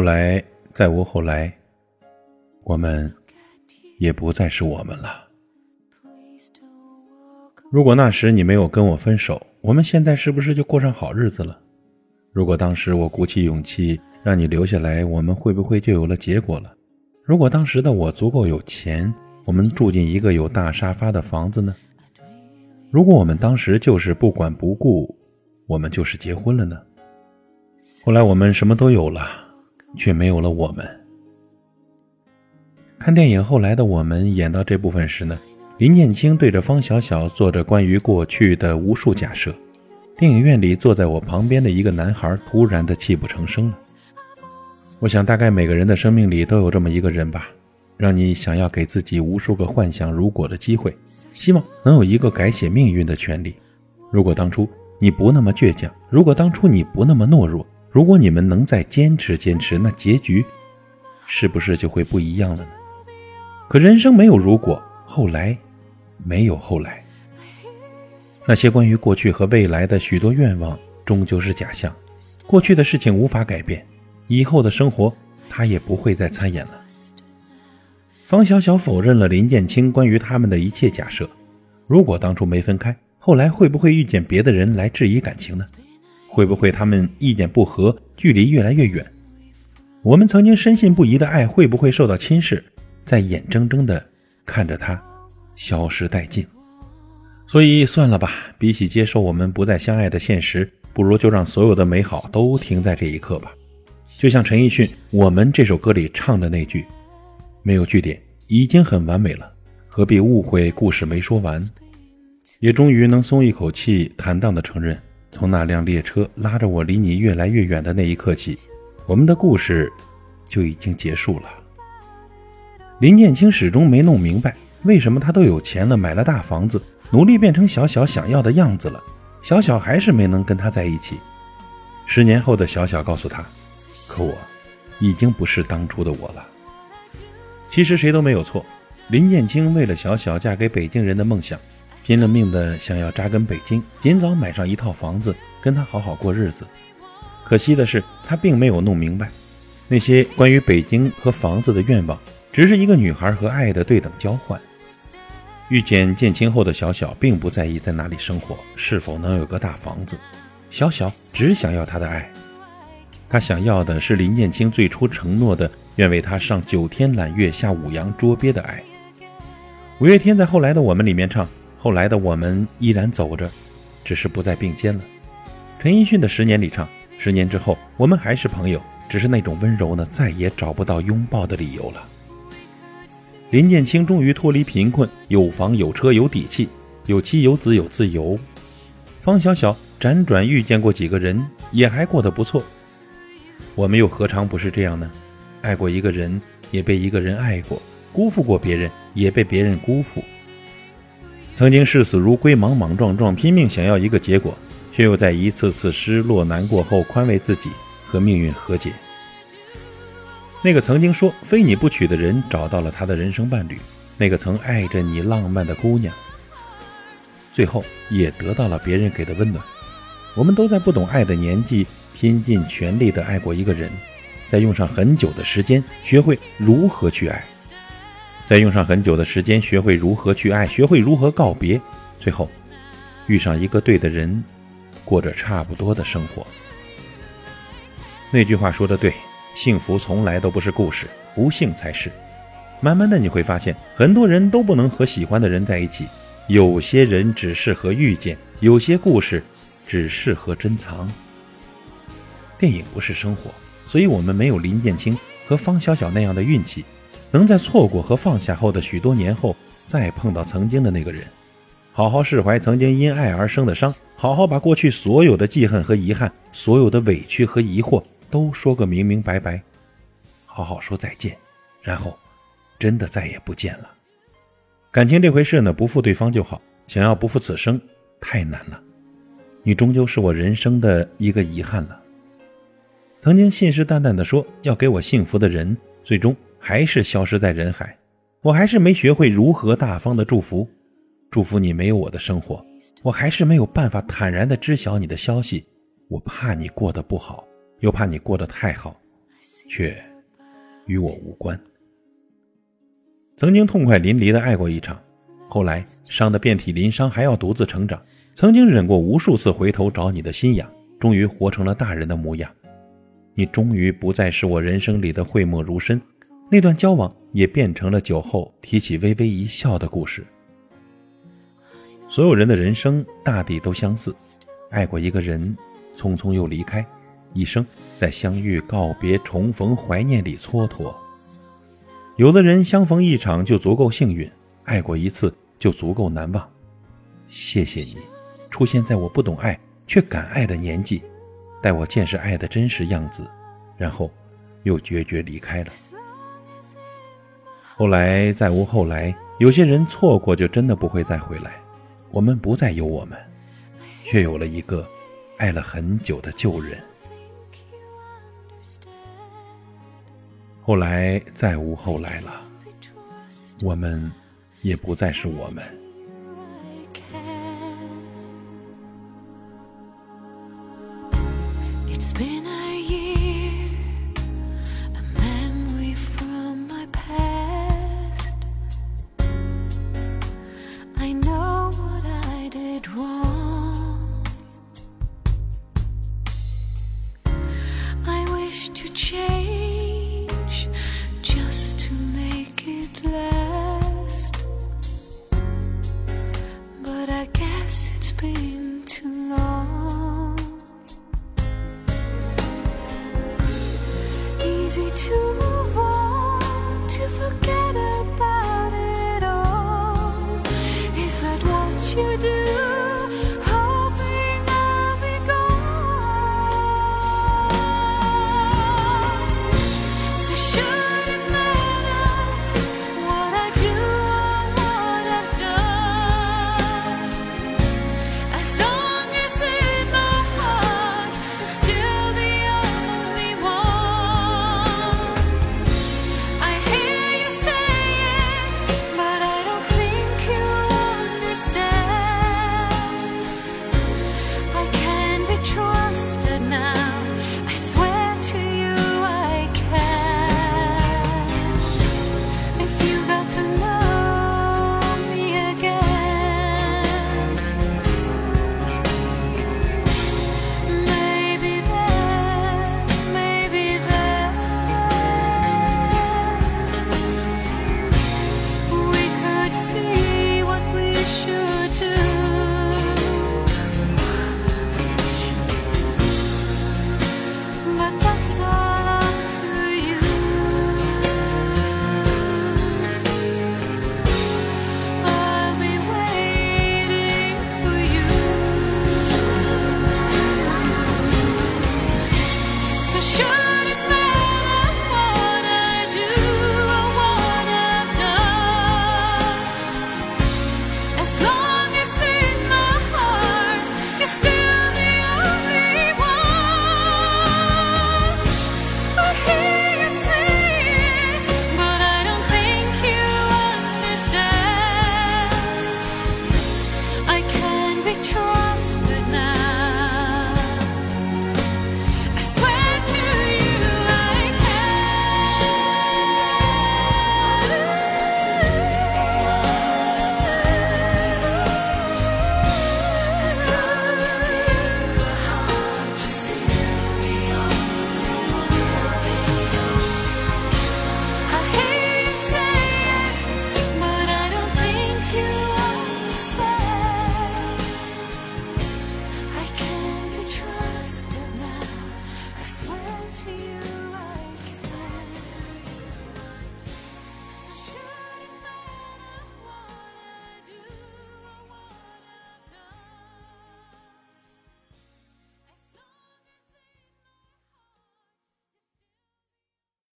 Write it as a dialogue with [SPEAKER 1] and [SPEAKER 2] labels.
[SPEAKER 1] 后来，再无后来，我们也不再是我们了。如果那时你没有跟我分手，我们现在是不是就过上好日子了？如果当时我鼓起勇气让你留下来，我们会不会就有了结果了？如果当时的我足够有钱，我们住进一个有大沙发的房子呢？如果我们当时就是不管不顾，我们就是结婚了呢？后来我们什么都有了，却没有了我们。看电影《后来的我们》演到这部分时呢？林念青对着方小小做着关于过去的无数假设。电影院里坐在我旁边的一个男孩突然的泣不成声了。我想，大概每个人的生命里都有这么一个人吧，让你想要给自己无数个幻想如果的机会，希望能有一个改写命运的权利。如果当初你不那么倔强，如果当初你不那么懦弱，如果你们能再坚持坚持，那结局是不是就会不一样了呢？可人生没有如果，后来。没有后来，那些关于过去和未来的许多愿望，终究是假象。过去的事情无法改变，以后的生活他也不会再参演了。方小小否认了林建清关于他们的一切假设。如果当初没分开，后来会不会遇见别的人来质疑感情呢？会不会他们意见不合，距离越来越远？我们曾经深信不疑的爱，会不会受到侵蚀？在眼睁睁地看着他。消失殆尽，所以算了吧。比起接受我们不再相爱的现实，不如就让所有的美好都停在这一刻吧。就像陈奕迅《我们》这首歌里唱的那句：“没有句点，已经很完美了，何必误会故事没说完？”也终于能松一口气，坦荡的承认，从那辆列车拉着我离你越来越远的那一刻起，我们的故事就已经结束了。林建清始终没弄明白。为什么他都有钱了，买了大房子，努力变成小小想要的样子了，小小还是没能跟他在一起？十年后的小小告诉他：“可我已经不是当初的我了。”其实谁都没有错。林建清为了小小嫁给北京人的梦想，拼了命的想要扎根北京，尽早买上一套房子，跟他好好过日子。可惜的是，他并没有弄明白，那些关于北京和房子的愿望，只是一个女孩和爱的对等交换。遇见建清后的小小，并不在意在哪里生活，是否能有个大房子。小小只想要他的爱，他想要的是林建清最初承诺的，愿为他上九天揽月、下五洋捉鳖的爱。五月天在后来的我们里面唱：“后来的我们依然走着，只是不再并肩了。”陈奕迅的十年里唱：“十年之后，我们还是朋友，只是那种温柔呢，再也找不到拥抱的理由了。”林建清终于脱离贫困，有房有车有底气，有妻有子有自由。方小小辗转遇见过几个人，也还过得不错。我们又何尝不是这样呢？爱过一个人，也被一个人爱过；辜负过别人，也被别人辜负。曾经视死如归，莽莽撞撞，拼命想要一个结果，却又在一次次失落难过后，宽慰自己和命运和解。那个曾经说非你不娶的人找到了他的人生伴侣，那个曾爱着你浪漫的姑娘，最后也得到了别人给的温暖。我们都在不懂爱的年纪，拼尽全力的爱过一个人，再用上很久的时间学会如何去爱，再用上很久的时间学会如何去爱，学会如何告别，最后遇上一个对的人，过着差不多的生活。那句话说的对。幸福从来都不是故事，不幸才是。慢慢的你会发现，很多人都不能和喜欢的人在一起。有些人只适合遇见，有些故事只适合珍藏。电影不是生活，所以我们没有林建清和方小小那样的运气，能在错过和放下后的许多年后，再碰到曾经的那个人，好好释怀曾经因爱而生的伤，好好把过去所有的记恨和遗憾，所有的委屈和疑惑。都说个明明白白，好好说再见，然后真的再也不见了。感情这回事呢，不负对方就好。想要不负此生，太难了。你终究是我人生的一个遗憾了。曾经信誓旦旦的说要给我幸福的人，最终还是消失在人海。我还是没学会如何大方的祝福，祝福你没有我的生活。我还是没有办法坦然的知晓你的消息，我怕你过得不好。又怕你过得太好，却与我无关。曾经痛快淋漓的爱过一场，后来伤得遍体鳞伤，还要独自成长。曾经忍过无数次回头找你的心痒，终于活成了大人的模样。你终于不再是我人生里的讳莫如深，那段交往也变成了酒后提起微微一笑的故事。所有人的人生大抵都相似，爱过一个人，匆匆又离开，一生在相遇、告别、重逢、怀念里蹉跎。有的人相逢一场就足够幸运，爱过一次就足够难忘。谢谢你，出现在我不懂爱却敢爱的年纪。带我见识爱的真实样子，然后又决绝离开了。后来再无后来有些人错过就真的不会再回来。我们不再有我们却有了一个爱了很久的旧人。后来再无后来了我们也不再是我们。It's been a